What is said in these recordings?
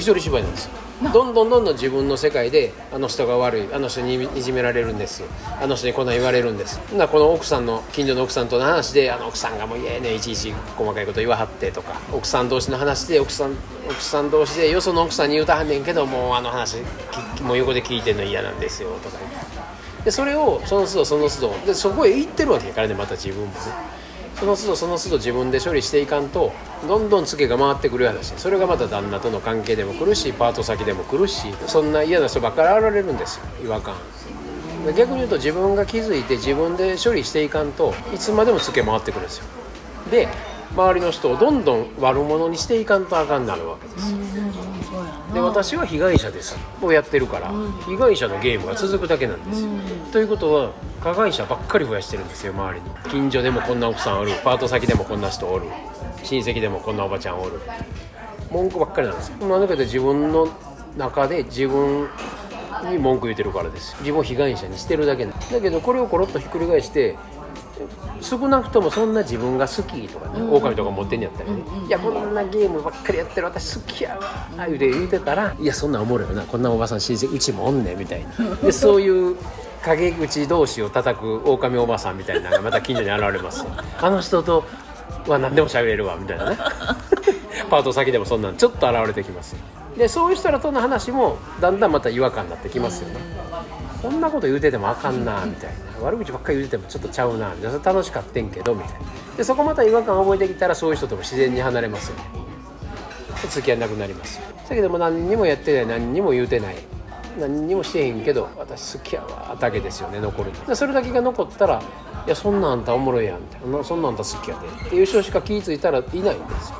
一人芝居なんです。よどんどんどんどん自分の世界であの人が悪いあの人にいじめられるんですあの人にこんなん言われるんです。なこの奥さんの近所の奥さんとの話であの奥さんがもういえねいちいち細かいこと言わはってとか奥さん同士の話で奥さん奥さん同士でよその奥さんに言うたはんねんけどもうあの話もう横で聞いてんの嫌なんですよとかでそれをその都度その都度でそこへ行ってるわけやからねまた自分もねその都度その都度自分で処理していかんとどんどんツケが回ってくる話。それがまた旦那との関係でも来るしパート先でも来るしそんな嫌な人ばっかり現れるんですよ。違和感。逆に言うと自分が気づいて自分で処理していかんといつまでもツケ回ってくるんですよ。で周りの人をどんどん悪者にしていかんとあかんなるわけです。よで私は被害者です。をやってるから、被害者のゲームが続くだけなんですよ、ということは加害者ばっかり増やしてるんですよ周りに。近所でもこんな奥さんおる。パート先でもこんな人おる。親戚でもこんなおばちゃんおる。文句ばっかりなんですよ。なぜか自分の中で自分に文句言ってるからです。自分を被害者にしてるだけだけどこれをコロッとひっくり返して少なくともそんな自分が好きとかね、うん、狼とか持ってんやったらね、うん、いやこんなゲームばっかりやってる私好きやわ言うて言うてたらいやそんなんおもろいよなこんなおばさん親戚うちもおんねんみたいな。でそういう陰口同士を叩く狼おばさんみたいなのがまた近所に現れます。あの人とは何でも喋れるわみたいなね。パート先でもそんなんちょっと現れてきます。でそういう人らとの話もだんだんまた違和感になってきますよね、こんなこと言うててもあかんなみたいな。悪口ばっかり言うててもちょっとちゃうなみたいな。楽しかってんけどみたいな。でそこまた違和感を覚えてきたらそういう人とも自然に離れますよ。ね付き合いなくなりますだけども何にもやってない何にも言うてない。何にもしてへんけど私好きやわだけですよね残るでそれだけが残ったら「いやそんなんあんたおもろいやん」みたいな「そんなんあんた好きやで」っていう人しか気付いたらいないんですよ。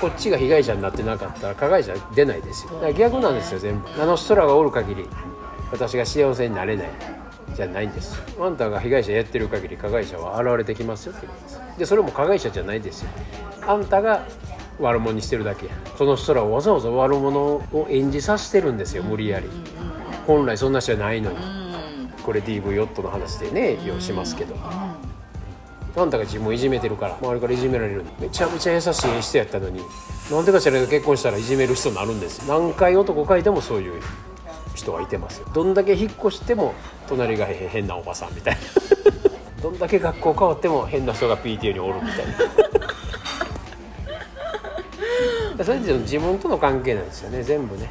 こっちが被害者になってなかったら加害者出ないですよ。だから逆なんですよ全部。あの人らがおる限り。私が幸せになれないじゃないんです。あんたが被害者やってる限り加害者は現れてきますよって言うんです。でそれも加害者じゃないですよ。あんたが悪者にしてるだけや。その人らをわざわざ悪者を演じさせてるんですよ無理やり。本来そんな人じゃないのに。これ DV ヨットの話でねようしますけど。あんたが自分をいじめてるから周りからいじめられるめちゃめちゃ優しい人やったのになんでかしら結婚したらいじめる人になるんです。何回男書いてもそういう人はいてますよ。どんだけ引っ越しても隣が変なおばさんみたいな。どんだけ学校変わっても変な人が PTA におるみたいな。それって自分との関係なんですよね全部ね